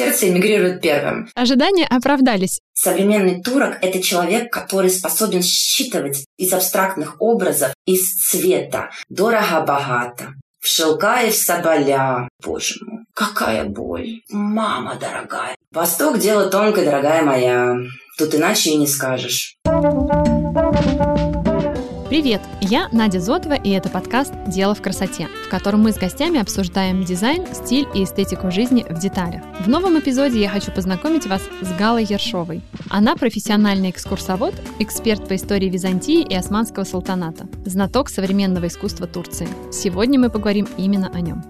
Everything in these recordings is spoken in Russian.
Сердце эмигрирует первым. Ожидания оправдались. Современный турок — это человек, который способен считывать из абстрактных образов, из цвета, дорого-богато, в шелка и в соболя. Боже мой, какая боль. Мама дорогая. Восток — дело тонкое, дорогая моя. Тут иначе и не скажешь. Привет, я Надя Зотова, и это подкаст «Дело в красоте», в котором мы с гостями обсуждаем дизайн, стиль и эстетику жизни в деталях. В новом эпизоде я хочу познакомить вас с Галой Ершовой. Она профессиональный экскурсовод, эксперт по истории Византии и Османского султаната, знаток современного искусства Турции. Сегодня мы поговорим именно о нем.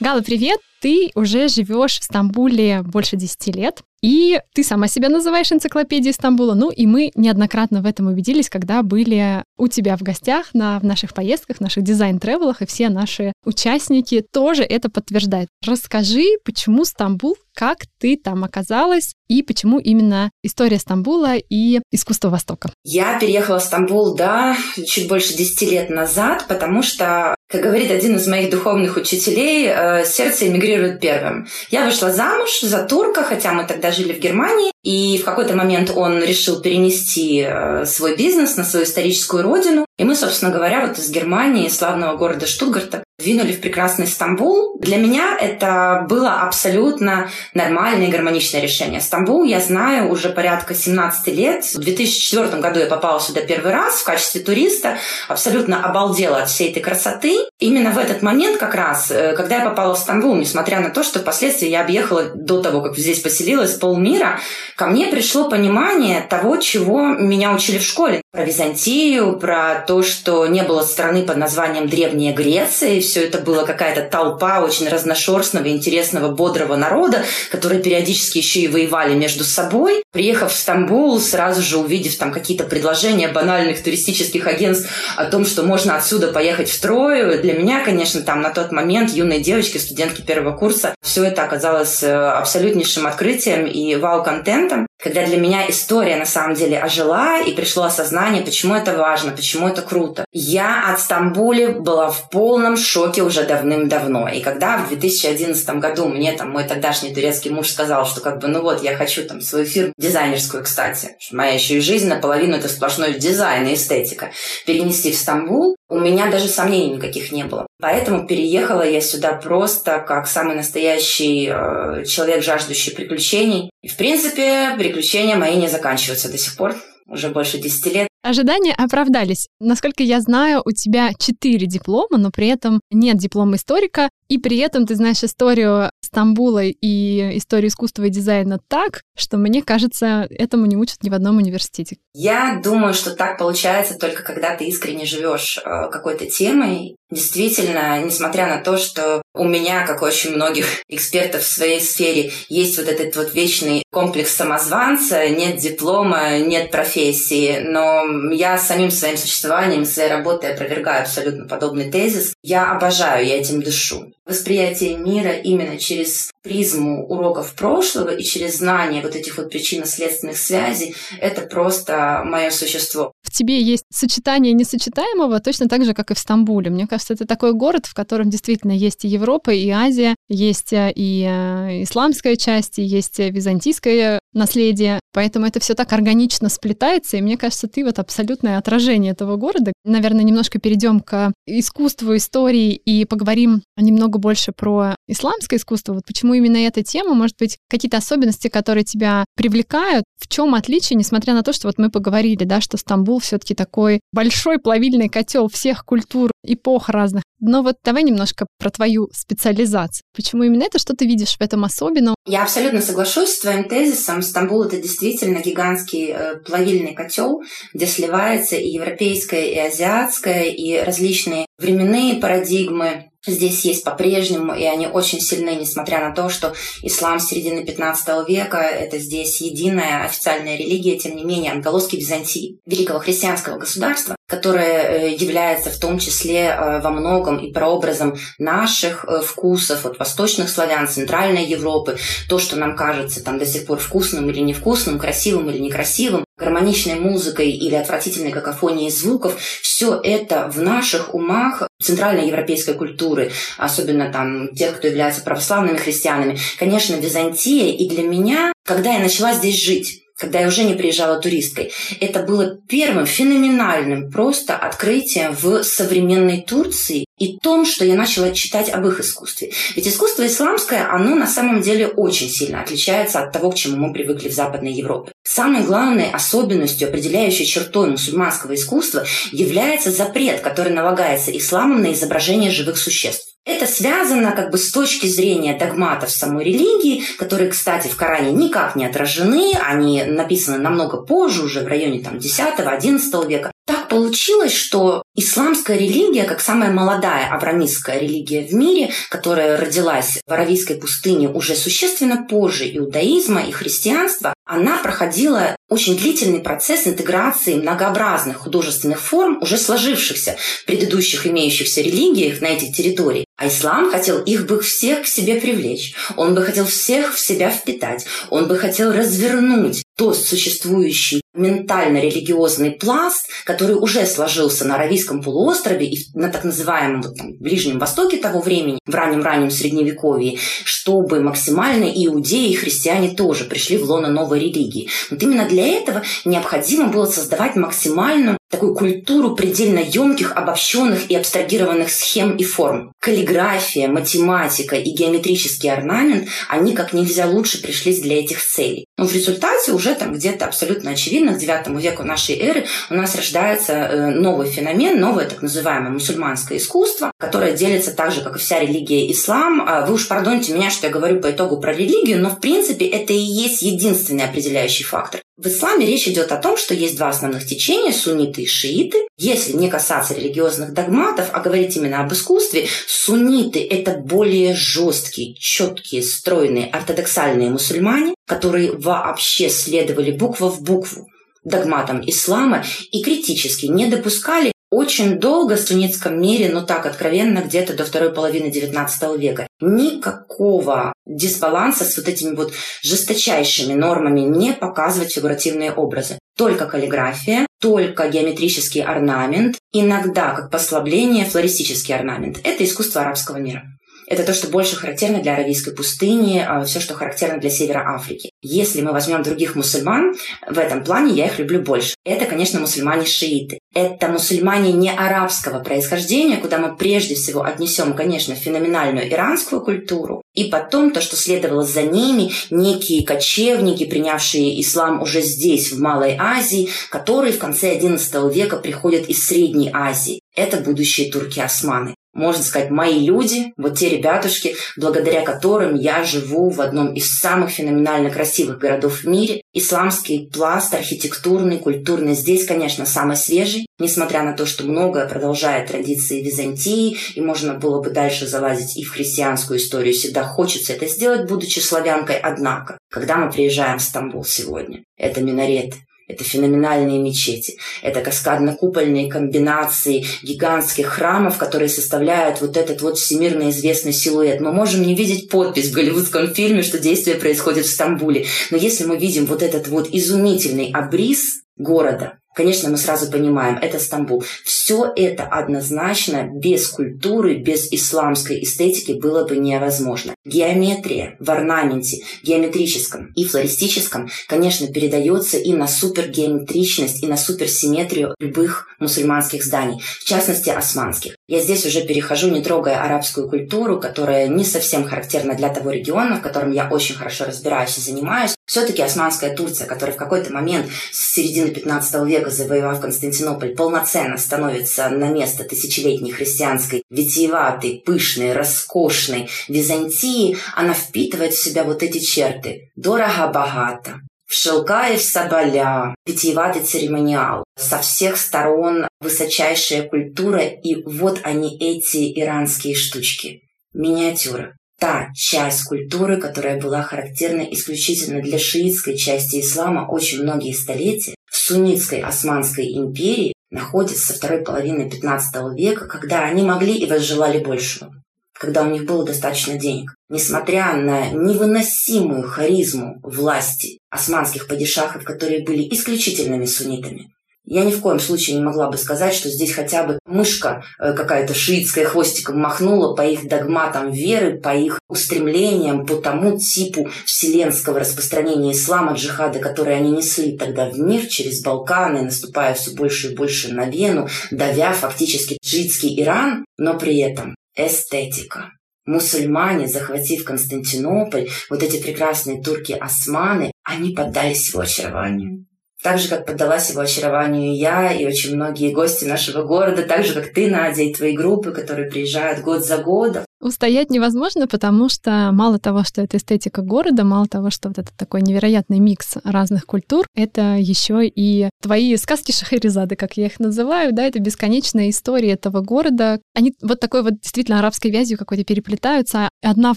Гала, привет! Ты уже живешь в Стамбуле больше 10 лет. И ты сама себя называешь энциклопедией Стамбула. Ну и мы неоднократно в этом убедились, когда были у тебя в гостях на, в наших поездках, в наших дизайн-тревелах, и все наши участники тоже это подтверждают. Расскажи, почему Стамбул, как ты там оказалась, и почему именно история Стамбула и искусство Востока? Я переехала в Стамбул, да, чуть больше 10 лет назад, потому что, как говорит один из моих духовных учителей, э, сердце эмигрирует первым. Я вышла замуж за турка, хотя мы тогда жили в Германии, и в какой-то момент он решил перенести э, свой бизнес на свою историческую родину. И мы, собственно говоря, вот из Германии, славного города Штутгарта, двинули в прекрасный Стамбул. Для меня это было абсолютно нормальное и гармоничное решение. Стамбул я знаю уже порядка 17 лет. В 2004 году я попала сюда первый раз в качестве туриста. Абсолютно обалдела от всей этой красоты. Именно в этот момент как раз, э, когда я попала в Стамбул, несмотря на то, что впоследствии я объехала до того, как здесь поселилась, полмира, ко мне пришло понимание того, чего меня учили в школе. Про Византию, про то, что не было страны под названием Древняя Греция, все это было какая-то толпа очень разношерстного, интересного, бодрого народа, которые периодически еще и воевали между собой. Приехав в Стамбул, сразу же увидев там какие-то предложения банальных туристических агентств о том, что можно отсюда поехать в Трою, для меня, конечно, там на тот момент юные девочки, студентки первого курса, все это оказалось э, абсолютнейшим открытием и вау-контентом когда для меня история на самом деле ожила и пришло осознание, почему это важно, почему это круто. Я от Стамбуле была в полном шоке уже давным-давно. И когда в 2011 году мне там мой тогдашний турецкий муж сказал, что как бы, ну вот, я хочу там свою фирму дизайнерскую, кстати, моя еще и жизнь наполовину это сплошной дизайн и эстетика, перенести в Стамбул, у меня даже сомнений никаких не было. Поэтому переехала я сюда просто как самый настоящий э, человек, жаждущий приключений. И, в принципе, приключения мои не заканчиваются до сих пор уже больше 10 лет. Ожидания оправдались. Насколько я знаю, у тебя четыре диплома, но при этом нет диплома историка, и при этом ты знаешь историю Стамбула и историю искусства и дизайна так, что мне кажется, этому не учат ни в одном университете. Я думаю, что так получается только когда ты искренне живешь э, какой-то темой. Действительно, несмотря на то, что у меня, как у очень многих экспертов в своей сфере, есть вот этот вот вечный комплекс самозванца, нет диплома, нет профессии, но я самим своим существованием, своей работой опровергаю абсолютно подобный тезис. Я обожаю, я этим дышу. Восприятие мира именно через призму уроков прошлого и через знание вот этих вот причинно-следственных связей — это просто мое существо. В тебе есть сочетание несочетаемого точно так же, как и в Стамбуле. Мне кажется, это такой город, в котором действительно есть и Европа, и Азия, есть э, и э, исламская часть, и есть византийское наследие. Поэтому это все так органично сплетается, и мне кажется, ты вот абсолютное отражение этого города. Наверное, немножко перейдем к искусству, истории и поговорим немного больше про исламское искусство. Вот почему именно эта тема? Может быть, какие-то особенности, которые тебя привлекают? В чем отличие, несмотря на то, что вот мы поговорили, да, что Стамбул все-таки такой большой плавильный котел всех культур, эпох разных. Но вот давай немножко про твою специализацию. Почему именно это? Что ты видишь в этом особенном? Я абсолютно соглашусь с твоим тезисом. Стамбул — это действительно гигантский э, плавильный котел, где сливается и европейское, и азиатское, и различные временные парадигмы, здесь есть по-прежнему, и они очень сильны, несмотря на то, что ислам середины 15 века – это здесь единая официальная религия, тем не менее, отголоски Византии, великого христианского государства, которое э, является в том числе э, во многом и прообразом наших э, вкусов, от восточных славян, Центральной Европы, то, что нам кажется там до сих пор вкусным или невкусным, красивым или некрасивым, гармоничной музыкой или отвратительной какофонией звуков, все это в наших умах центральной европейской культуры, особенно там тех, кто является православными христианами, конечно, Византия. И для меня, когда я начала здесь жить, когда я уже не приезжала туристкой. Это было первым феноменальным просто открытием в современной Турции и том, что я начала читать об их искусстве. Ведь искусство исламское, оно на самом деле очень сильно отличается от того, к чему мы привыкли в Западной Европе. Самой главной особенностью, определяющей чертой мусульманского искусства, является запрет, который налагается исламом на изображение живых существ. Это связано как бы с точки зрения догматов самой религии, которые, кстати, в Коране никак не отражены, они написаны намного позже, уже в районе там, 10-11 века. Так получилось, что исламская религия, как самая молодая аврамистская религия в мире, которая родилась в Аравийской пустыне уже существенно позже иудаизма и христианства, она проходила очень длительный процесс интеграции многообразных художественных форм, уже сложившихся в предыдущих имеющихся религиях на этих территориях. А ислам хотел их бы всех к себе привлечь. Он бы хотел всех в себя впитать. Он бы хотел развернуть тот существующий ментально-религиозный пласт, который уже сложился на Аравийском полуострове и на так называемом вот, там, Ближнем Востоке того времени, в раннем-раннем Средневековье, чтобы максимально иудеи и христиане тоже пришли в лоно новой религии. Вот именно для этого необходимо было создавать максимальную такую культуру предельно емких, обобщенных и абстрагированных схем и форм. Каллиграфия, математика и геометрический орнамент, они как нельзя лучше пришлись для этих целей. Но в результате уже там где-то абсолютно очевидно, к IX веку нашей эры у нас рождается э, новый феномен, новое так называемое мусульманское искусство, которое делится так же, как и вся религия ислам. А вы уж пардоньте меня, что я говорю по итогу про религию, но в принципе это и есть единственный определяющий фактор. В исламе речь идет о том, что есть два основных течения – сунниты и шииты. Если не касаться религиозных догматов, а говорить именно об искусстве, сунниты – это более жесткие, четкие, стройные, ортодоксальные мусульмане, которые вообще следовали буква в букву догматам ислама и критически не допускали очень долго в суннитском мире, ну так откровенно, где-то до второй половины XIX века, никакого дисбаланса с вот этими вот жесточайшими нормами не показывать фигуративные образы. Только каллиграфия, только геометрический орнамент, иногда, как послабление, флористический орнамент. Это искусство арабского мира. Это то, что больше характерно для Аравийской пустыни, а, все, что характерно для Севера Африки. Если мы возьмем других мусульман, в этом плане я их люблю больше. Это, конечно, мусульмане-шииты. Это мусульмане не арабского происхождения, куда мы прежде всего отнесем, конечно, феноменальную иранскую культуру, и потом то, что следовало за ними, некие кочевники, принявшие ислам уже здесь, в Малой Азии, которые в конце XI века приходят из Средней Азии. Это будущие турки-османы можно сказать, мои люди, вот те ребятушки, благодаря которым я живу в одном из самых феноменально красивых городов в мире. Исламский пласт, архитектурный, культурный здесь, конечно, самый свежий, несмотря на то, что многое продолжает традиции Византии, и можно было бы дальше залазить и в христианскую историю. Всегда хочется это сделать, будучи славянкой, однако. Когда мы приезжаем в Стамбул сегодня, это минареты, это феноменальные мечети, это каскадно-купольные комбинации гигантских храмов, которые составляют вот этот вот всемирно известный силуэт. Мы можем не видеть подпись в голливудском фильме, что действие происходит в Стамбуле, но если мы видим вот этот вот изумительный обрис города, Конечно, мы сразу понимаем, это Стамбул. Все это однозначно без культуры, без исламской эстетики было бы невозможно. Геометрия в орнаменте, геометрическом и флористическом, конечно, передается и на супергеометричность, и на суперсимметрию любых мусульманских зданий, в частности, османских. Я здесь уже перехожу, не трогая арабскую культуру, которая не совсем характерна для того региона, в котором я очень хорошо разбираюсь и занимаюсь. Все-таки османская Турция, которая в какой-то момент с середины 15 века, завоевав Константинополь, полноценно становится на место тысячелетней христианской, витиеватой, пышной, роскошной Византии, она впитывает в себя вот эти черты. Дорого-богато, в шелка соболя, витиеватый церемониал. Со всех сторон высочайшая культура, и вот они эти иранские штучки. Миниатюра та часть культуры, которая была характерна исключительно для шиитской части ислама очень многие столетия, в суннитской Османской империи находится со второй половины XV века, когда они могли и возжелали большего. Когда у них было достаточно денег. Несмотря на невыносимую харизму власти османских падишахов, которые были исключительными суннитами, я ни в коем случае не могла бы сказать, что здесь хотя бы мышка э, какая-то шиитская хвостиком махнула по их догматам веры, по их устремлениям, по тому типу вселенского распространения ислама, джихада, который они несли тогда в мир через Балканы, наступая все больше и больше на Вену, давя фактически шиитский Иран, но при этом эстетика. Мусульмане, захватив Константинополь, вот эти прекрасные турки-османы, они поддались его очарованию. Так же, как поддалась его очарованию я и очень многие гости нашего города, так же, как ты, Надя, и твои группы, которые приезжают год за годом. Устоять невозможно, потому что мало того, что это эстетика города, мало того, что вот это такой невероятный микс разных культур, это еще и твои сказки Шахерезады, как я их называю, да, это бесконечная история этого города. Они вот такой вот действительно арабской вязью какой-то переплетаются одна в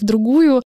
другую,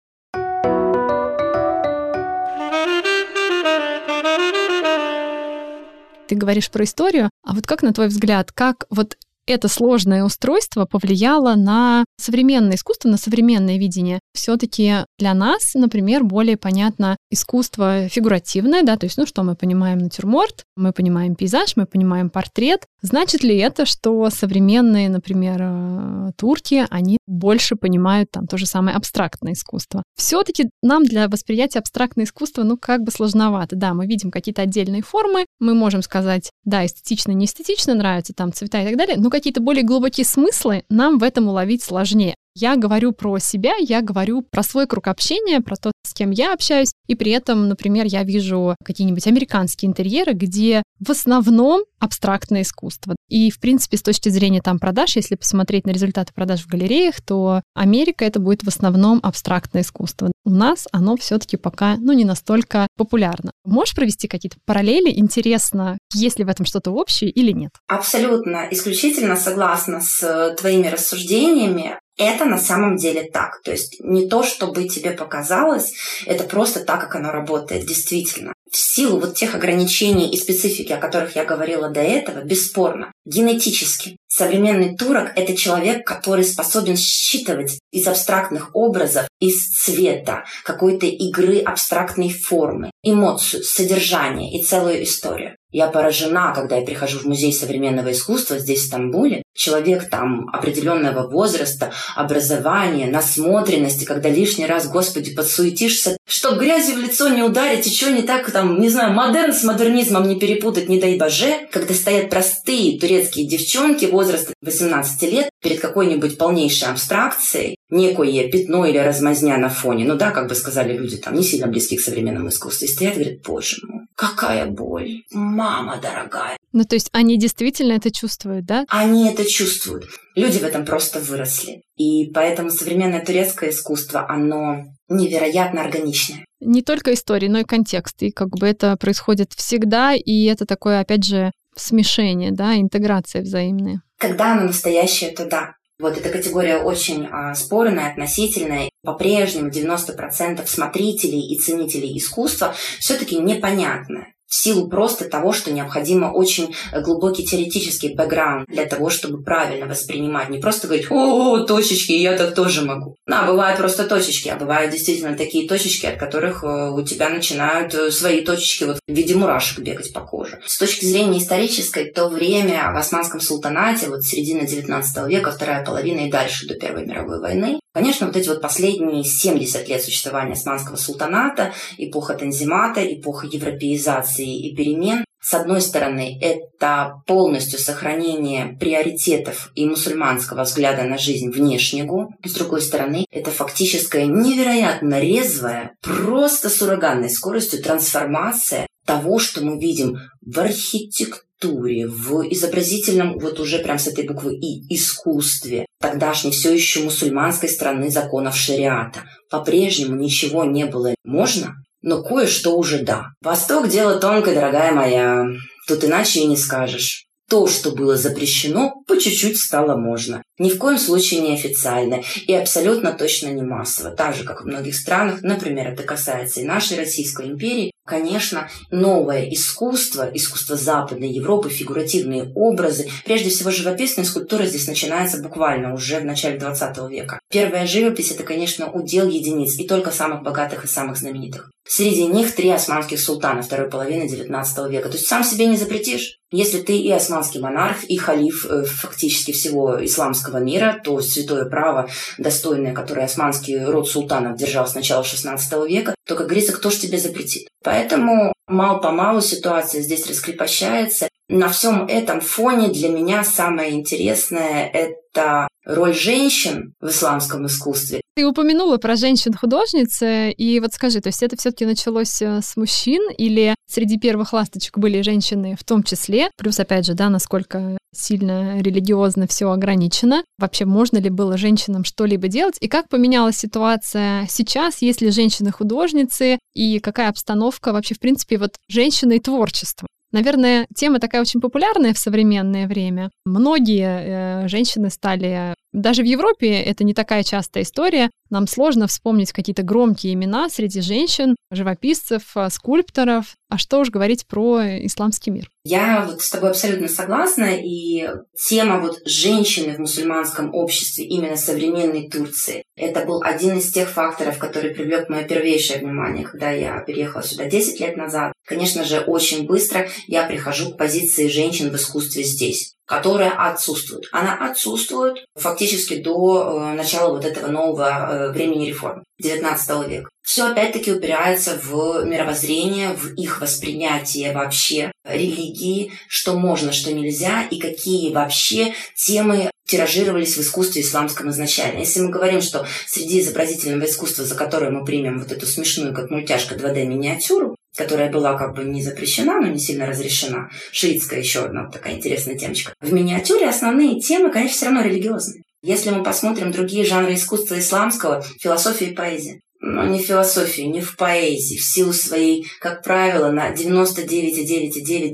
ты говоришь про историю, а вот как, на твой взгляд, как вот это сложное устройство повлияло на современное искусство, на современное видение. Все-таки для нас, например, более понятно искусство фигуративное, да, то есть, ну что, мы понимаем натюрморт, мы понимаем пейзаж, мы понимаем портрет. Значит ли это, что современные, например, э, турки, они больше понимают там то же самое абстрактное искусство? Все-таки нам для восприятия абстрактное искусство, ну, как бы сложновато. Да, мы видим какие-то отдельные формы, мы можем сказать, да, эстетично, не эстетично нравятся там цвета и так далее, но какие-то более глубокие смыслы нам в этом уловить сложнее. Я говорю про себя, я говорю про свой круг общения, про то, с кем я общаюсь, и при этом, например, я вижу какие-нибудь американские интерьеры, где в основном абстрактное искусство. И, в принципе, с точки зрения там продаж, если посмотреть на результаты продаж в галереях, то Америка это будет в основном абстрактное искусство. У нас оно все-таки пока, ну, не настолько популярно. Можешь провести какие-то параллели? Интересно, есть ли в этом что-то общее или нет? Абсолютно, исключительно согласна с твоими рассуждениями. Это на самом деле так. То есть не то, чтобы тебе показалось, это просто так, как оно работает, действительно. В силу вот тех ограничений и специфики, о которых я говорила до этого, бесспорно, генетически. Современный турок – это человек, который способен считывать из абстрактных образов, из цвета, какой-то игры абстрактной формы, эмоцию, содержание и целую историю. Я поражена, когда я прихожу в музей современного искусства здесь, в Стамбуле. Человек там определенного возраста, образования, насмотренности, когда лишний раз, Господи, подсуетишься, чтоб грязью в лицо не ударить, и что не так, там, не знаю, модерн с модернизмом не перепутать, не дай боже, когда стоят простые турецкие девчонки возраста 18 лет перед какой-нибудь полнейшей абстракцией, некое пятно или размазня на фоне. Ну да, как бы сказали люди, там, не сильно близки к современному искусству. И стоят и говорят, боже мой, какая боль, мама дорогая. Ну то есть они действительно это чувствуют, да? Они это чувствуют. Люди в этом просто выросли. И поэтому современное турецкое искусство, оно невероятно органичное. Не только истории, но и контекст. И как бы это происходит всегда, и это такое, опять же, смешение, да, интеграция взаимная. Когда оно настоящее, то да. Вот эта категория очень а, спорная, относительная. По-прежнему 90% смотрителей и ценителей искусства все-таки непонятны силу просто того, что необходимо очень глубокий теоретический бэкграунд для того, чтобы правильно воспринимать. Не просто говорить, о, точечки, я так тоже могу. Да, бывают просто точечки, а бывают действительно такие точечки, от которых э, у тебя начинают э, свои точечки вот в виде мурашек бегать по коже. С точки зрения исторической, то время в Османском султанате, вот середина 19 века, вторая половина и дальше до Первой мировой войны, Конечно, вот эти вот последние 70 лет существования Османского султаната, эпоха Танзимата, эпоха европеизации и перемен, с одной стороны, это полностью сохранение приоритетов и мусульманского взгляда на жизнь внешнего. С другой стороны, это фактическая невероятно резвая, просто с ураганной скоростью трансформация того, что мы видим в архитектуре, архитектуре, в изобразительном, вот уже прям с этой буквы «и», искусстве, тогдашней все еще мусульманской страны законов шариата. По-прежнему ничего не было можно, но кое-что уже да. Восток – дело тонкое, дорогая моя. Тут иначе и не скажешь. То, что было запрещено, по чуть-чуть стало можно. Ни в коем случае не официально и абсолютно точно не массово. Так же, как в многих странах, например, это касается и нашей Российской империи, конечно, новое искусство, искусство Западной Европы, фигуративные образы, прежде всего живописная скульптура здесь начинается буквально уже в начале 20 века. Первая живопись – это, конечно, удел единиц и только самых богатых и самых знаменитых. Среди них три османских султана второй половины XIX века. То есть сам себе не запретишь. Если ты и османский монарх, и халиф э, фактически всего исламского мира, то святое право, достойное, которое османский род султанов держал с начала XVI века, то, как говорится, кто ж тебе запретит? Поэтому мало-помалу ситуация здесь раскрепощается. На всем этом фоне для меня самое интересное – это роль женщин в исламском искусстве. Ты упомянула про женщин-художниц, и вот скажи, то есть это все таки началось э, с мужчин, или среди первых ласточек были женщины в том числе? Плюс, опять же, да, насколько сильно религиозно все ограничено. Вообще, можно ли было женщинам что-либо делать? И как поменялась ситуация сейчас? Есть ли женщины-художницы? И какая обстановка вообще, в принципе, вот женщины и творчество? Наверное, тема такая очень популярная в современное время. Многие э, женщины стали даже в Европе это не такая частая история. Нам сложно вспомнить какие-то громкие имена среди женщин, живописцев, а, скульпторов. А что уж говорить про исламский мир? Я вот с тобой абсолютно согласна. И тема вот женщины в мусульманском обществе именно современной Турции, это был один из тех факторов, который привлек мое первейшее внимание, когда я переехала сюда 10 лет назад. Конечно же, очень быстро я прихожу к позиции женщин в искусстве здесь которая отсутствует. Она отсутствует фактически до э, начала вот этого нового э, времени реформ XIX века. Все опять-таки упирается в мировоззрение, в их восприятие вообще религии, что можно, что нельзя, и какие вообще темы тиражировались в искусстве исламском изначально. Если мы говорим, что среди изобразительного искусства, за которое мы примем вот эту смешную, как мультяшка 2D-миниатюру, которая была как бы не запрещена, но не сильно разрешена. Шиитская еще одна такая интересная темочка. В миниатюре основные темы, конечно, все равно религиозные. Если мы посмотрим другие жанры искусства исламского, философия и поэзия, но не в философии, не в поэзии, в силу своей, как правило, на 99,9,9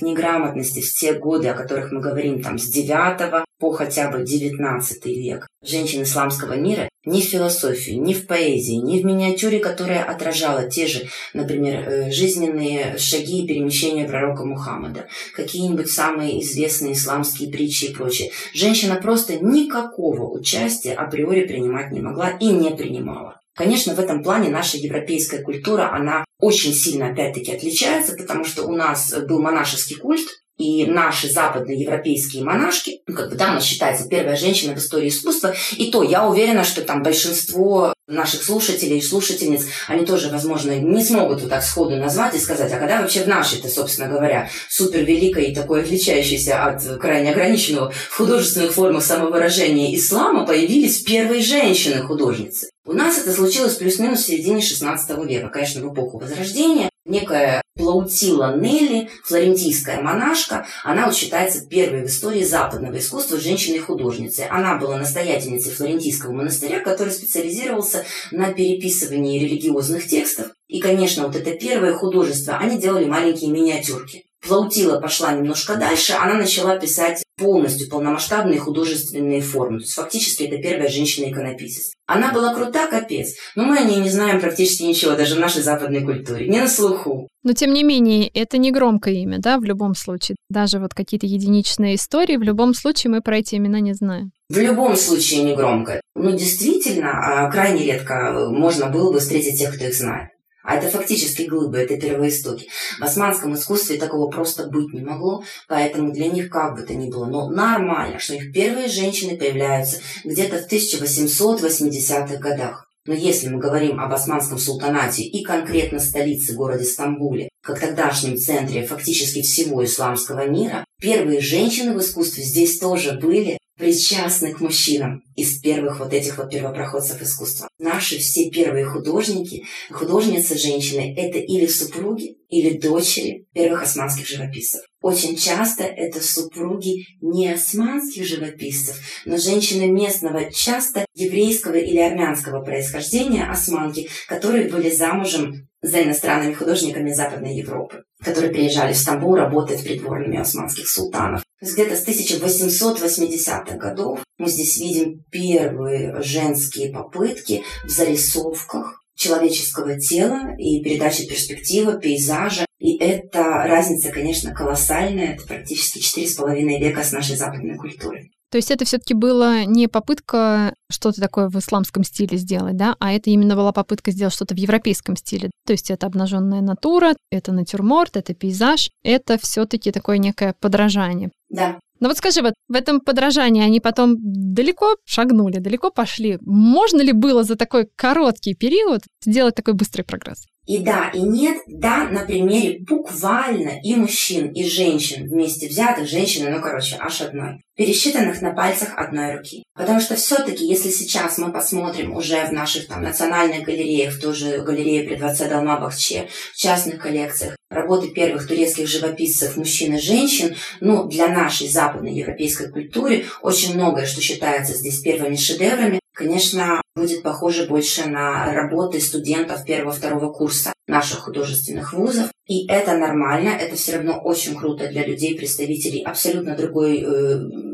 неграмотности в те годы, о которых мы говорим, там, с 9 по хотя бы 19 век. Женщин исламского мира ни в философии, ни в поэзии, ни в миниатюре, которая отражала те же, например, э, жизненные шаги и перемещения пророка Мухаммада, какие-нибудь самые известные исламские притчи и прочее. Женщина просто никакого участия априори принимать не могла и не принимала. Конечно, в этом плане наша европейская культура, она очень сильно, опять-таки, отличается, потому что у нас был монашеский культ, и наши западные европейские монашки, ну, как бы, да, она считается первая женщина в истории искусства, и то я уверена, что там большинство наших слушателей и слушательниц, они тоже, возможно, не смогут вот так сходу назвать и сказать, а когда вообще в нашей-то, собственно говоря, супер великой и такой отличающейся от крайне ограниченного в художественных формах самовыражения ислама появились первые женщины-художницы. У нас это случилось плюс-минус в середине XVI века, конечно, в эпоху Возрождения. Некая Плаутила Нелли, флорентийская монашка, она вот считается первой в истории западного искусства женщиной-художницей. Она была настоятельницей флорентийского монастыря, который специализировался на переписывании религиозных текстов. И, конечно, вот это первое художество, они делали маленькие миниатюрки. Плаутила пошла немножко дальше, она начала писать полностью полномасштабные художественные формы. То есть фактически это первая женщина-иконописец. Она была крута, капец, но мы о ней не знаем практически ничего, даже в нашей западной культуре. Не на слуху. Но тем не менее, это не громкое имя, да, в любом случае. Даже вот какие-то единичные истории, в любом случае мы про эти имена не знаем. В любом случае не громко. Ну, действительно, а, крайне редко можно было бы встретить тех, кто их знает. А это фактически глыбы, это первоистоки. В османском искусстве такого просто быть не могло, поэтому для них как бы то ни было, но нормально, что их первые женщины появляются где-то в 1880-х годах. Но если мы говорим об османском султанате и конкретно столице городе Стамбуле, как тогдашнем центре фактически всего исламского мира, первые женщины в искусстве здесь тоже были, причастны к мужчинам из первых вот этих вот первопроходцев искусства. Наши все первые художники, художницы женщины, это или супруги, или дочери первых османских живописцев. Очень часто это супруги не османских живописцев, но женщины местного, часто еврейского или армянского происхождения османки, которые были замужем за иностранными художниками Западной Европы. которые приезжали в Стамбул работать придворными османских султанов. Где-то с 1880-х годов мы здесь видим первые женские попытки в зарисовках человеческого тела и передачи перспективы, пейзажа. И эта разница, конечно, колоссальная. Это практически четыре с половиной века с нашей западной культурой. То есть это все-таки была не попытка что-то такое в исламском стиле сделать, да, а это именно была попытка сделать что-то в европейском стиле. То есть это обнаженная натура, это натюрморт, это пейзаж, это все-таки такое некое подражание. Да. Но вот скажи, вот в этом подражании они потом далеко шагнули, далеко пошли. Можно ли было за такой короткий период сделать такой быстрый прогресс? И да, и нет, да, на примере буквально и мужчин, и женщин вместе взятых, женщины, ну, короче, аж одной, пересчитанных на пальцах одной руки. Потому что все-таки, если сейчас мы посмотрим уже в наших там национальных галереях, в ту же галерее при дворце Далма-Бахче, в частных коллекциях, работы первых турецких живописцев мужчин и женщин, ну, для нашей западной европейской культуры очень многое, что считается здесь первыми шедеврами, конечно, будет похоже больше на работы студентов первого-второго курса наших художественных вузов. И это нормально, это все равно очень круто для людей, представителей абсолютно другой э,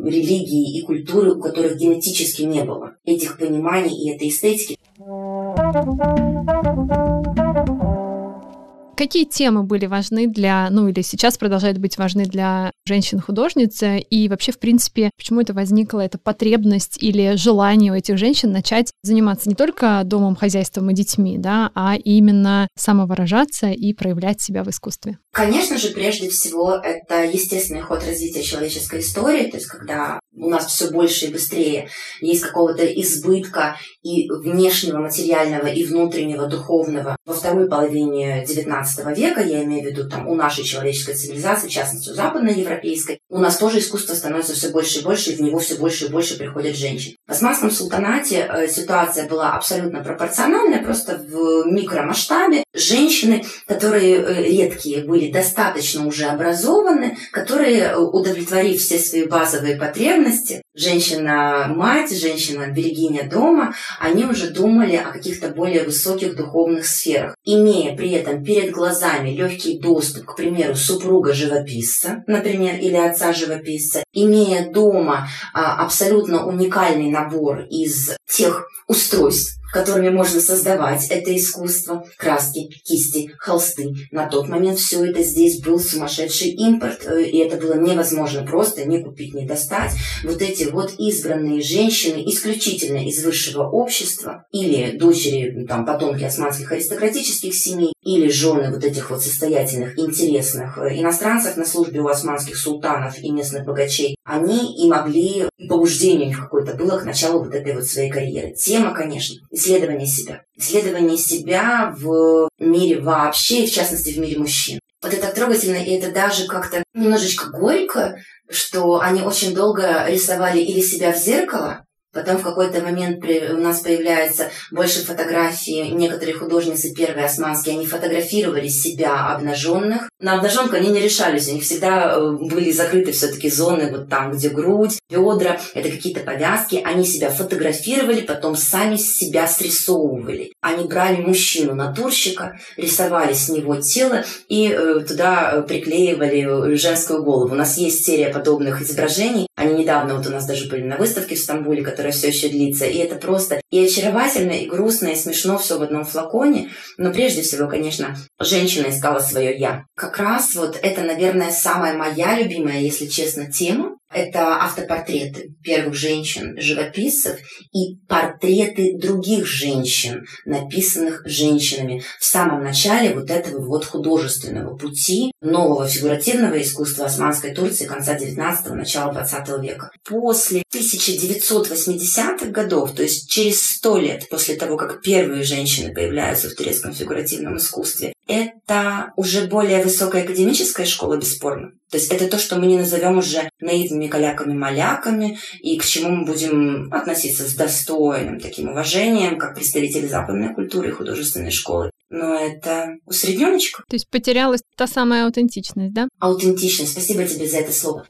религии и культуры, у которых генетически не было этих пониманий и этой эстетики. Какие темы были важны для, ну или сейчас продолжают быть важны для женщин-художниц? И вообще, в принципе, почему это возникла, эта потребность или желание у этих женщин начать заниматься не только домом, хозяйством и детьми, да, а именно самовыражаться и проявлять себя в искусстве? Конечно же, прежде всего, это естественный ход развития человеческой истории, то есть когда у нас все больше и быстрее есть какого-то избытка и внешнего материального, и внутреннего духовного. Во второй половине XIX века, я имею в виду там у нашей человеческой цивилизации, в частности у западноевропейской, у нас тоже искусство становится все больше и больше, и в него все больше и больше приходят женщин. В Османском султанате э, ситуация была абсолютно пропорциональная, просто в микромасштабе. Женщины, которые э, редкие были, достаточно уже образованы, которые, э, удовлетворив все свои базовые потребности, женщина-мать, женщина-берегиня дома, они уже думали о каких-то более высоких духовных сферах, имея при этом перед глазами легкий доступ, к примеру, супруга живописца, например, или отца живописца, имея дома а, абсолютно уникальный набор из тех устройств, которыми можно создавать это искусство. Краски, кисти, холсты. На тот момент все это здесь был сумасшедший импорт, э, и это было невозможно просто не купить, не достать. Вот эти вот избранные женщины исключительно из высшего общества или дочери, там, потомки османских аристократических семей, или жены вот этих вот состоятельных, интересных э, иностранцев на службе у османских султанов и местных богачей, они и могли, побуждение у них какое-то было к началу вот этой вот своей карьеры. Тема, конечно, исследование себя. Исследование себя в мире вообще, и в частности в мире мужчин. Вот это трогательно, и это даже как-то немножечко горько, что они очень долго рисовали или себя в зеркало, Потом в какой-то момент у нас появляется больше фотографий. Некоторые художницы, первые османские, они фотографировали себя обнаженных. На обнаженку они не решались, у них всегда э, были закрыты все-таки зоны вот там, где грудь, бедра, это какие-то повязки. Они себя фотографировали, потом сами себя срисовывали. Они брали мужчину, натурщика, рисовали с него тело и э, туда э, приклеивали женскую голову. У нас есть серия подобных изображений. Они недавно вот у нас даже были на выставке в Стамбуле, которая все еще длится. И это просто и очаровательно, и грустно, и смешно все в одном флаконе. Но прежде всего, конечно, женщина искала свое «я». Как раз вот это, наверное, самая моя любимая, если честно, тема это автопортреты первых женщин-живописцев и портреты других женщин, написанных женщинами в самом начале вот этого вот художественного пути нового фигуративного искусства Османской Турции конца 19-го, начала 20 века. После 1980-х годов, то есть через сто лет после того, как первые женщины появляются в турецком фигуративном искусстве, это уже более высокая академическая школа, бесспорно. То есть это то, что мы не назовем уже наивными каляками-маляками, и к чему мы будем относиться с достойным таким уважением, как представители западной культуры и художественной школы. Но это усредненочка. То есть потерялась та самая аутентичность, да? Аутентичность. Спасибо тебе за это слово.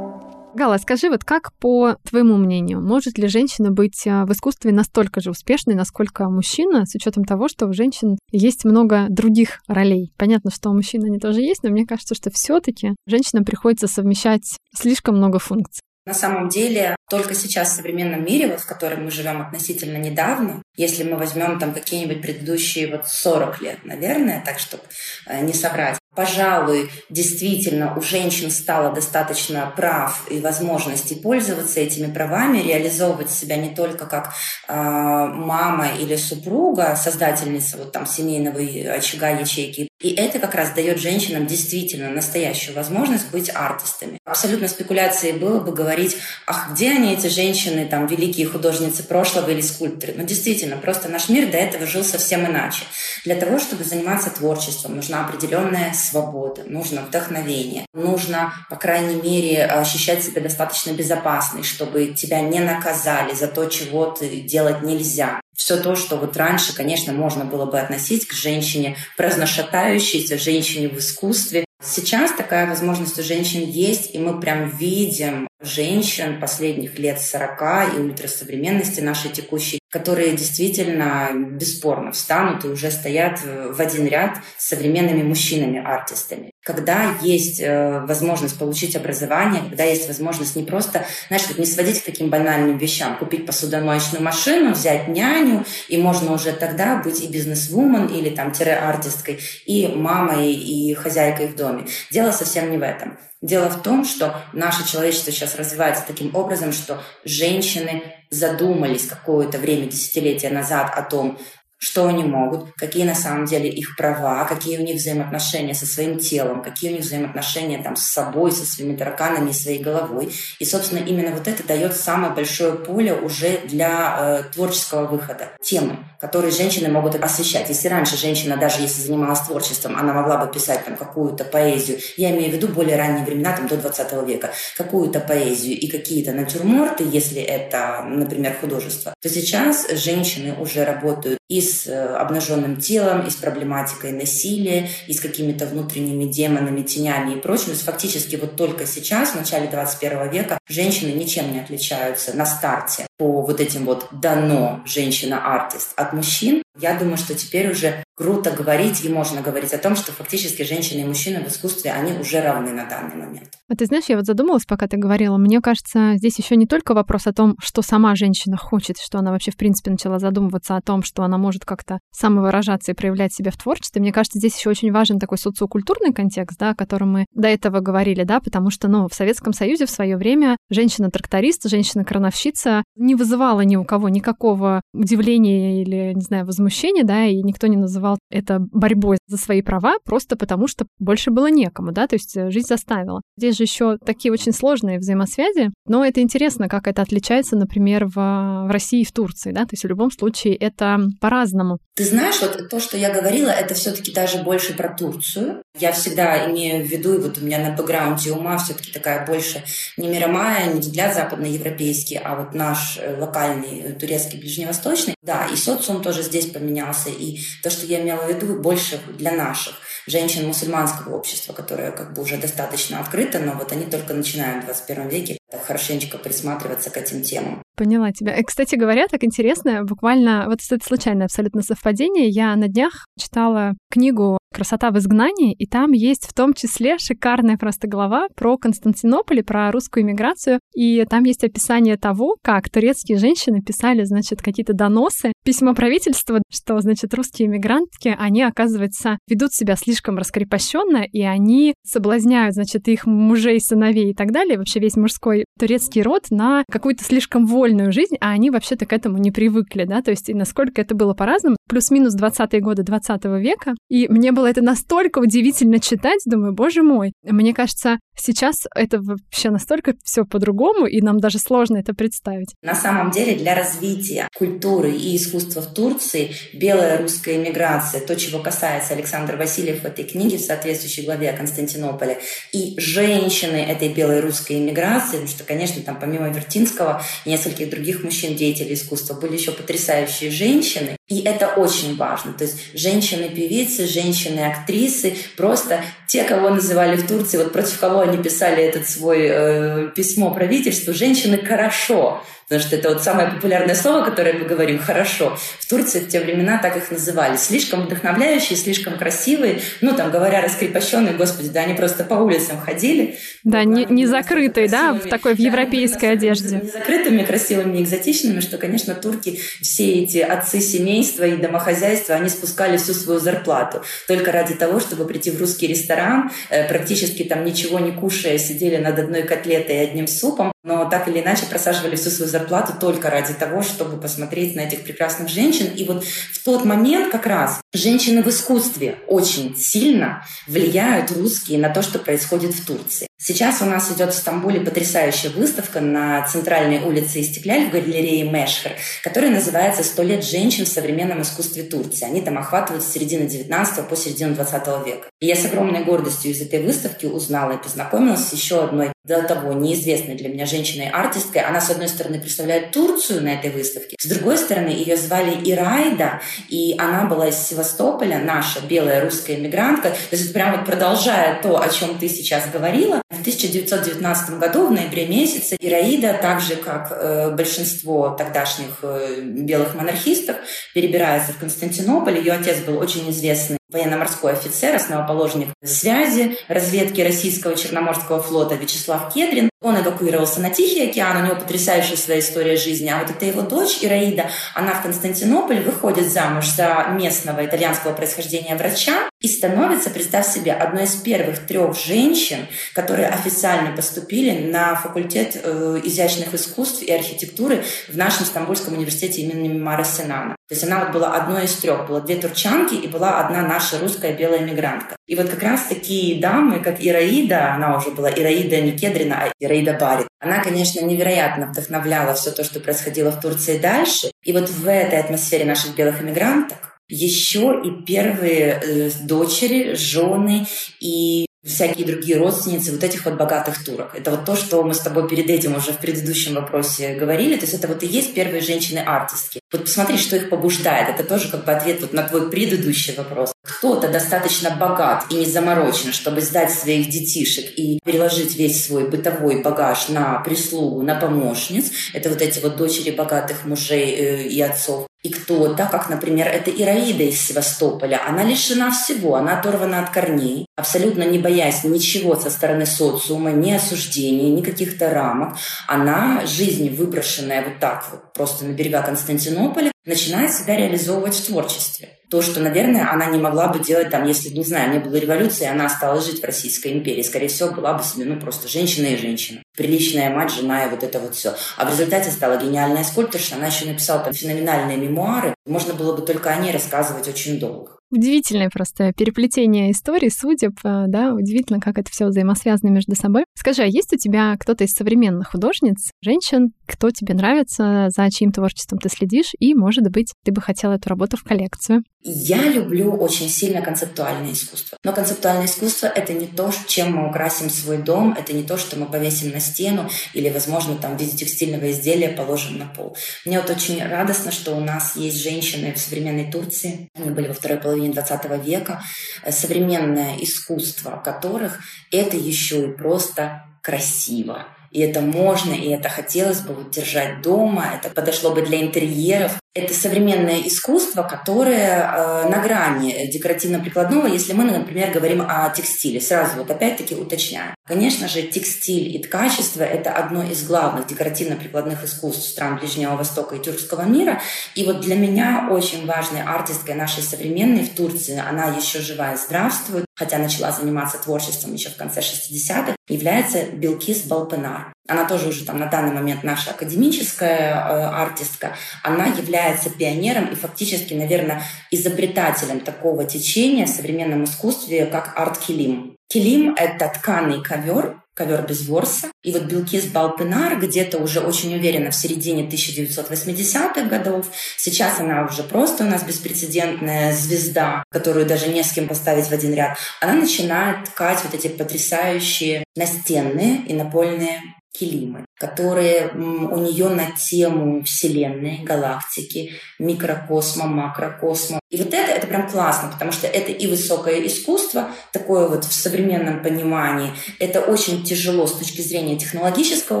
Гала, скажи, вот как по твоему мнению, может ли женщина быть а, в искусстве настолько же успешной, насколько мужчина, с учетом того, что у женщин есть много других ролей? Понятно, что у мужчин они тоже есть, но мне кажется, что все-таки женщинам приходится совмещать слишком много функций. На самом деле, только сейчас в современном мире, вот в котором мы живем относительно недавно, если мы возьмем там какие-нибудь предыдущие вот 40 лет, наверное, так, чтобы э, не соврать, пожалуй, действительно у женщин стало достаточно прав и возможностей пользоваться этими правами, реализовывать себя не только как э, мама или супруга, создательница вот там семейного очага ячейки. И это как раз дает женщинам действительно настоящую возможность быть артистами. Абсолютно спекуляцией было бы говорить, ах, где они, эти женщины, там, великие художницы прошлого или скульпторы. Но действительно, просто наш мир до этого жил совсем иначе. Для того, чтобы заниматься творчеством, нужна определенная свободы, нужно вдохновение, нужно, по крайней мере, ощущать себя достаточно безопасной, чтобы тебя не наказали за то, чего ты делать нельзя. Все то, что вот раньше, конечно, можно было бы относить к женщине, праздношатающейся женщине в искусстве. Сейчас такая возможность у женщин есть, и мы прям видим женщин последних лет 40 и ультрасовременности нашей текущей, которые действительно бесспорно встанут и уже стоят в один ряд с современными мужчинами-артистами. Когда есть э, возможность получить образование, когда есть возможность не просто, знаешь, вот не сводить к таким банальным вещам, купить посудомоечную машину, взять няню, и можно уже тогда быть и бизнес-вумен, или там тире-артисткой, и мамой, и хозяйкой в доме. Дело совсем не в этом. Дело в том, что наше человечество сейчас развивается таким образом, что женщины задумались какое-то время, десятилетия назад о том, что они могут, какие на самом деле их права, какие у них взаимоотношения со своим телом, какие у них взаимоотношения там, с собой, со своими тараканами своей головой. И, собственно, именно вот это дает самое большое поле уже для э, творческого выхода. Темы, которые женщины могут освещать. Если раньше женщина, даже если занималась творчеством, она могла бы писать там какую-то поэзию, я имею в виду более ранние времена, там, до 20 века, какую-то поэзию и какие-то натюрморты, если это, например, художество, то сейчас женщины уже работают и с э, обнаженным телом, и с проблематикой насилия, и с какими-то внутренними демонами, тенями и прочим. То есть фактически вот только сейчас, в начале 21 века, женщины ничем не отличаются на старте по вот этим вот дано женщина-артист от мужчин. Я думаю, что теперь уже круто говорить, и можно говорить о том, что фактически женщины и мужчины в искусстве, они уже равны на данный момент. А ты знаешь, я вот задумалась, пока ты говорила, мне кажется, здесь еще не только вопрос о том, что сама женщина хочет, что она вообще, в принципе, начала задумываться о том, что она может как-то самовыражаться и проявлять себя в творчестве. Мне кажется, здесь еще очень важен такой социокультурный контекст, да, о котором мы до этого говорили, да, потому что, ну, в Советском Союзе в свое время женщина-тракторист, женщина-крановщица не вызывала ни у кого никакого удивления или, не знаю, возмущения, да, и никто не называл это борьбой за свои права, просто потому что больше было некому, да, то есть э, жизнь заставила. Здесь же еще такие очень сложные взаимосвязи, но это интересно, как это отличается, например, в, в России и в Турции, да, то есть в любом случае это по-разному. Ты знаешь, вот то, что я говорила, это все-таки даже больше про Турцию. Я всегда имею в виду, и вот у меня на бэкграунде ума все-таки такая больше не мировая, не взгляд западноевропейский, а вот наш локальный э, турецкий ближневосточный. Да, и социум тоже здесь поменялся, и то, что я имела в виду, больше для наших женщин мусульманского общества, которое как бы уже достаточно открыто, но вот они только начинают в 21 веке хорошенечко присматриваться к этим темам. Поняла тебя. И, кстати говоря, так интересно, буквально, вот это случайное абсолютно совпадение, я на днях читала книгу «Красота в изгнании», и там есть в том числе шикарная просто глава про Константинополь, про русскую иммиграцию, и там есть описание того, как турецкие женщины писали, значит, какие-то доносы, письма правительства, что, значит, русские иммигрантки, они, оказывается, ведут себя слишком раскрепощенно, и они соблазняют, значит, их мужей, сыновей и так далее, вообще весь мужской турецкий род на какую-то слишком вольную жизнь, а они вообще-то к этому не привыкли, да, то есть и насколько это было по-разному, плюс-минус 20-е годы 20 века, и мне было это настолько удивительно читать, думаю, боже мой, мне кажется, сейчас это вообще настолько все по-другому, и нам даже сложно это представить. На самом деле для развития культуры и искусства в Турции белая русская иммиграция, то, чего касается Александр Васильев в этой книге, в соответствующей главе о Константинополе, и женщины этой белой русской иммиграции, потому что, конечно, там помимо Вертинского и нескольких других мужчин, деятелей искусства, были еще потрясающие женщины, И это очень важно. То есть женщины-певицы, женщины-актрисы, просто те, кого называли в Турции, вот против кого они писали этот свой э, письмо правительству, женщины хорошо. Потому что это вот самое популярное слово, которое мы говорим «хорошо». В Турции в те времена так их называли. Слишком вдохновляющие, слишком красивые. Ну, там, говоря раскрепощенные, господи, да, они просто по улицам ходили. Да, не, не закрытые, да, в такой в европейской да, одежде. Не закрытыми, красивыми, экзотичными, что, конечно, турки, все эти отцы семейства и домохозяйства, они спускали всю свою зарплату только ради того, чтобы прийти в русский ресторан, э, практически там ничего не кушая, сидели над одной котлетой и одним супом, но так или иначе просаживали всю свою зарплату только ради того, чтобы посмотреть на этих прекрасных женщин. И вот в тот момент как раз женщины в искусстве очень сильно влияют русские на то, что происходит в Турции. Сейчас у нас идет в Стамбуле потрясающая выставка на центральной улице Истекляль в галерее Мешхер, которая называется «Сто лет женщин в современном искусстве Турции». Они там охватывают с середины 19 по середину 20 века. И я с огромной гордостью из этой выставки узнала и познакомилась с еще одной до того неизвестной для меня женщиной-артисткой. Она, с одной стороны, представляет Турцию на этой выставке, с другой стороны, ее звали Ирайда, и она была из Севастополя, наша белая русская иммигрантка. То есть прямо продолжая то, о чем ты сейчас говорила, в 1919 году, в ноябре месяце, Ираида, так же, как э, большинство тогдашних э, белых монархистов, перебирается в Константинополь. Ее отец был очень известный военно-морской офицер, основоположник связи разведки российского Черноморского флота Вячеслав Кедрин. Он эвакуировался на Тихий океан, у него потрясающая своя история жизни. А вот эта его дочь Ираида, она в Константинополь выходит замуж за местного итальянского происхождения врача и становится, представь себе, одной из первых трех женщин, которые официально поступили на факультет э, изящных искусств и архитектуры в нашем Стамбульском университете имени Мара Сенана. То есть она вот была одной из трех. Было две турчанки и была одна наша русская белая мигрантка. И вот как раз такие дамы, как Ираида, она уже была Ираида не Кедрина, а Ираида Барит, она, конечно, невероятно вдохновляла все то, что происходило в Турции дальше. И вот в этой атмосфере наших белых иммигранток еще и первые э, дочери, жены и всякие другие родственницы вот этих вот богатых турок. Это вот то, что мы с тобой перед этим уже в предыдущем вопросе говорили. То есть это вот и есть первые женщины-артистки. Вот посмотри, что их побуждает. Это тоже как бы ответ вот на твой предыдущий вопрос. Кто-то достаточно богат и не заморочен, чтобы сдать своих детишек и переложить весь свой бытовой багаж на прислугу, на помощниц. Это вот эти вот дочери богатых мужей э, и отцов. И кто-то, как, например, это Ираида из Севастополя, она лишена всего, она оторвана от корней, абсолютно не боясь ничего со стороны социума, ни осуждений, ни каких-то рамок. Она, жизнь выброшенная вот так вот, просто на берега Константинополя, начинает себя реализовывать в творчестве. То, что, наверное, она не могла бы делать там, если, не знаю, не было революции, она осталась жить в Российской империи. Скорее всего, была бы себе, ну, просто женщина и женщина. Приличная мать, жена и вот это вот все. А в результате стала гениальная скульпторша. Она еще написала там феноменальные мемуары. Можно было бы только о ней рассказывать очень долго. Удивительное просто переплетение историй, судеб, э, да, удивительно, как это все взаимосвязано между собой. Скажи, а есть у тебя кто-то из современных художниц, женщин, кто тебе нравится, за чьим творчеством ты следишь, и, может быть, ты бы хотела эту работу в коллекцию? Я люблю очень сильно концептуальное искусство. Но концептуальное искусство — это не то, чем мы украсим свой дом, это не то, что мы повесим на стену или, возможно, там в виде текстильного изделия положим на пол. Мне вот очень радостно, что у нас есть женщины в современной Турции. Они были во второй половине 20 века. Э, современное искусство которых это еще и просто красиво и это можно, и это хотелось бы держать дома, это подошло бы для интерьеров. Это современное искусство, которое э, на грани декоративно-прикладного, если мы, например, говорим о текстиле. Сразу вот опять-таки уточняю. Конечно же, текстиль и ткачество – это одно из главных декоративно-прикладных искусств стран Ближнего Востока и тюркского мира. И вот для меня очень важной артисткой нашей современной в Турции, она еще жива и здравствует, хотя начала заниматься творчеством еще в конце 60-х, является Билкис Балпенар. Она тоже уже там на данный момент наша академическая э, артистка. Она является пионером и фактически, наверное, изобретателем такого течения в современном искусстве, как арт-килим. Килим – это тканый ковер, ковер без ворса. И вот Билкис Балпинар где-то уже очень уверенно в середине 1980-х годов. Сейчас она уже просто у нас беспрецедентная звезда, которую даже не с кем поставить в один ряд. Она начинает ткать вот эти потрясающие настенные и напольные килимы, которые у нее на тему Вселенной, галактики, микрокосма, макрокосма. И вот это, это прям классно, потому что это и высокое искусство, такое вот в современном понимании. Это очень тяжело с точки зрения технологического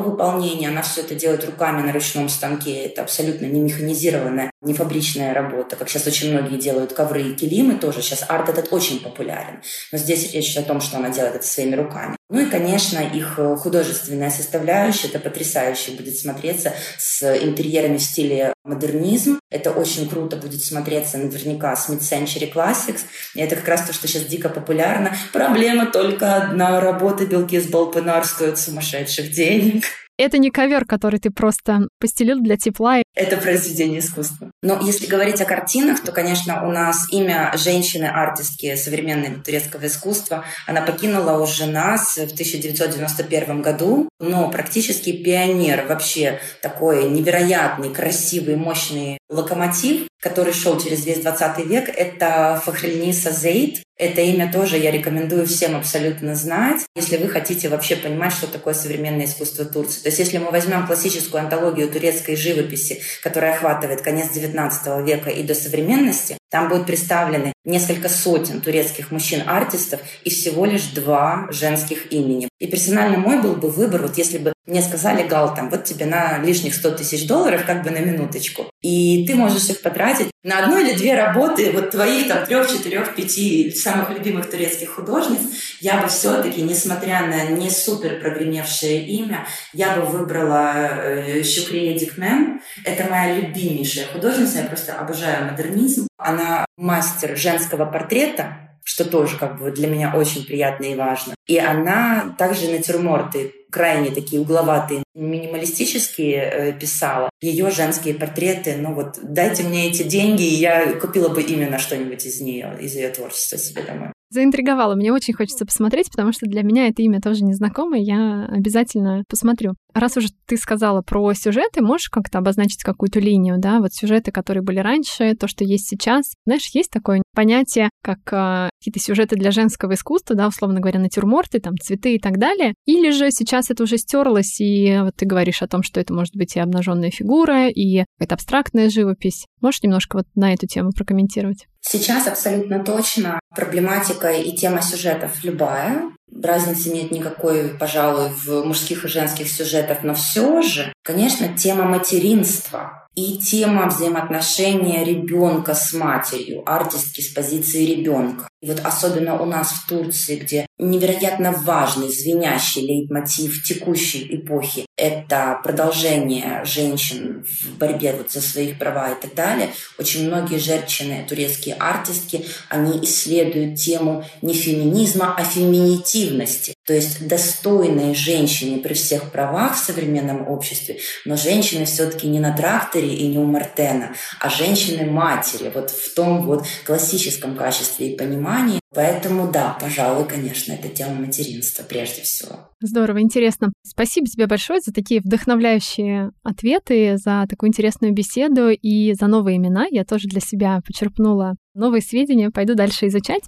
выполнения. Она все это делает руками на ручном станке. Это абсолютно не механизированная, не фабричная работа. Как сейчас очень многие делают ковры и килимы тоже. Сейчас арт этот очень популярен. Но здесь речь о том, что она делает это своими руками. Ну и, конечно, их э, художественная составляющая. Это потрясающе будет смотреться с интерьерами в стиле модернизм. Это очень круто будет смотреться наверняка с Mid-Century Classics. И это как раз то, что сейчас дико популярно. Проблема только одна. Работа белки с Балпенар стоит сумасшедших денег. Это не ковер, который ты просто постелил для тепла. Это произведение искусства. Но если говорить о картинах, то, конечно, у нас имя женщины-артистки современного турецкого искусства, она покинула уже нас в 1991 году, но практически пионер, вообще такой невероятный, красивый, мощный локомотив, который шел через весь 20 век, это Фахрельниса Зейд. Это имя тоже я рекомендую всем абсолютно знать, если вы хотите вообще понимать, что такое современное искусство Турции. То есть если мы возьмем классическую антологию турецкой живописи, которая охватывает конец XIX века и до современности, там будут представлены несколько сотен турецких мужчин-артистов и всего лишь два женских имени. И персонально мой был бы выбор, вот если бы мне сказали, Гал, там, вот тебе на лишних 100 тысяч долларов, как бы на минуточку, и ты можешь их потратить на одну или две работы, вот твоих там трех, четырех, пяти самых любимых турецких художниц, я бы все-таки, несмотря на не супер прогремевшее имя, я бы выбрала э, Шукрия Дикмен. Это моя любимейшая художница, я просто обожаю модернизм. Она мастер женского портрета, что тоже как бы для меня очень приятно и важно. И она также натюрморты крайне такие угловатые, минималистические э, писала. Ее женские портреты, ну вот дайте мне эти деньги, и я купила бы именно что-нибудь из нее, из ее творчества себе домой. Заинтриговала. Мне очень хочется посмотреть, потому что для меня это имя тоже незнакомое. Я обязательно посмотрю. Раз уже ты сказала про сюжеты, можешь как-то обозначить какую-то линию, да? Вот сюжеты, которые были раньше, то, что есть сейчас. Знаешь, есть такое понятие, как э, какие-то сюжеты для женского искусства, да, условно говоря, натюрморты, там, цветы и так далее. Или же сейчас это уже стерлось, и вот ты говоришь о том, что это может быть и обнаженная фигура, и какая-то абстрактная живопись. Можешь немножко вот на эту тему прокомментировать? Сейчас абсолютно точно проблематика и тема сюжетов любая. Разницы нет никакой, пожалуй, в мужских и женских сюжетах, но все же, конечно, тема материнства и тема взаимоотношения ребенка с матерью, артистки с позиции ребенка. И вот особенно у нас в Турции, где невероятно важный, звенящий лейтмотив текущей эпохи — это продолжение женщин в борьбе вот за своих права и так далее. Очень многие женщины, турецкие артистки, они исследуют тему не феминизма, а феминитивности. То есть достойные женщины при всех правах в современном обществе, но женщины все-таки не на тракторе и не у Мартена, а женщины-матери, вот в том вот классическом качестве и понимании. Поэтому да, пожалуй, конечно, это тема материнства прежде всего. Здорово, интересно. Спасибо тебе большое за такие вдохновляющие ответы, за такую интересную беседу и за новые имена. Я тоже для себя почерпнула новые сведения, пойду дальше изучать.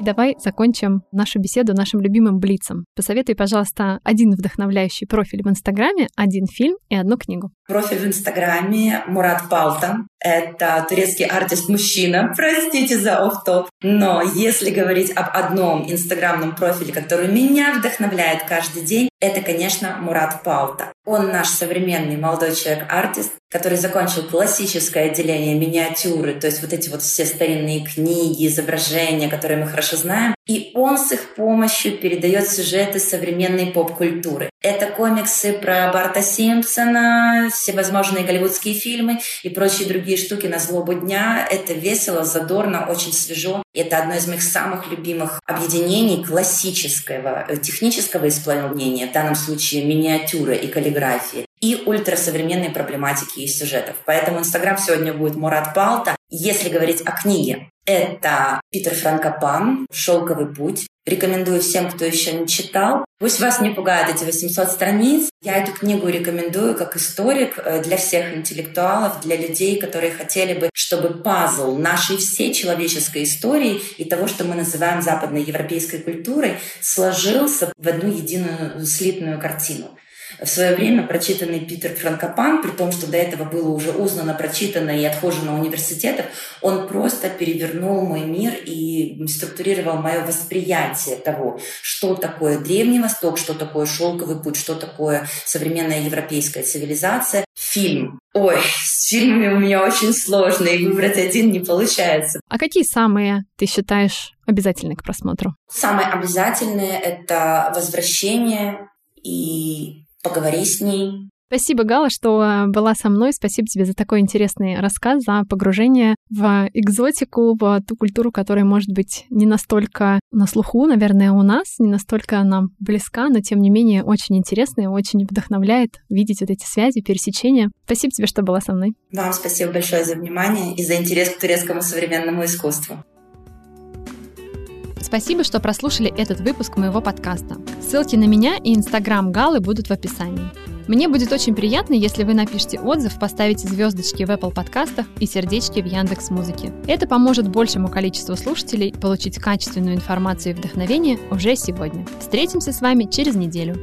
Давай закончим нашу беседу нашим любимым блицем. Посоветуй, пожалуйста, один вдохновляющий профиль в Инстаграме, один фильм и одну книгу. Профиль в Инстаграме Мурат Палта. Это турецкий артист-мужчина. Простите за оф-топ. Но если говорить об одном инстаграмном профиле, который меня вдохновляет каждый день, это, конечно, Мурат Палта. Он наш современный молодой человек-артист, который закончил классическое отделение миниатюры, то есть вот эти вот все старинные книги, изображения, которые мы хорошо знаем. И он с их помощью передает сюжеты современной поп-культуры. Это комиксы про Барта Симпсона, всевозможные голливудские фильмы и прочие другие штуки на злобу дня. Это весело, задорно, очень свежо. Это одно из моих самых любимых объединений классического, э, технического исполнения, в данном случае миниатюры и каллиграфии и ультрасовременной проблематики и сюжетов. Поэтому Инстаграм сегодня будет Мурат Палта. Если говорить о книге, это Питер Франкопан «Шелковый путь». Рекомендую всем, кто еще не читал. Пусть вас не пугают эти 800 страниц. Я эту книгу рекомендую как историк э, для всех интеллектуалов, для людей, которые хотели бы, чтобы пазл нашей всей человеческой истории и того, что мы называем западной европейской культурой, сложился в одну единую слитную картину в свое время прочитанный Питер Франкопан, при том, что до этого было уже узнано, прочитано и отхожено в университетах, он просто перевернул мой мир и структурировал мое восприятие того, что такое Древний Восток, что такое Шелковый путь, что такое современная европейская цивилизация. Фильм. Ой, с фильмами у меня очень сложно, и выбрать один не получается. А какие самые ты считаешь обязательные к просмотру? Самые обязательные — это «Возвращение» и поговори с ней. Спасибо, Гала, что э, была со мной. Спасибо тебе за такой интересный рассказ, за погружение в экзотику, в ту культуру, которая, может быть, не настолько на слуху, наверное, у нас, не настолько нам близка, но, тем не менее, очень интересная, очень вдохновляет видеть вот эти связи, пересечения. Спасибо тебе, что была со мной. Вам спасибо большое за внимание и за интерес к турецкому современному искусству. Спасибо, что прослушали этот выпуск моего подкаста. Ссылки на меня и инстаграм Галы будут в описании. Мне будет очень приятно, если вы напишите отзыв, поставите звездочки в Apple подкастах и сердечки в Яндекс Музыке. Это поможет большему количеству слушателей получить качественную информацию и вдохновение уже сегодня. Встретимся с вами через неделю.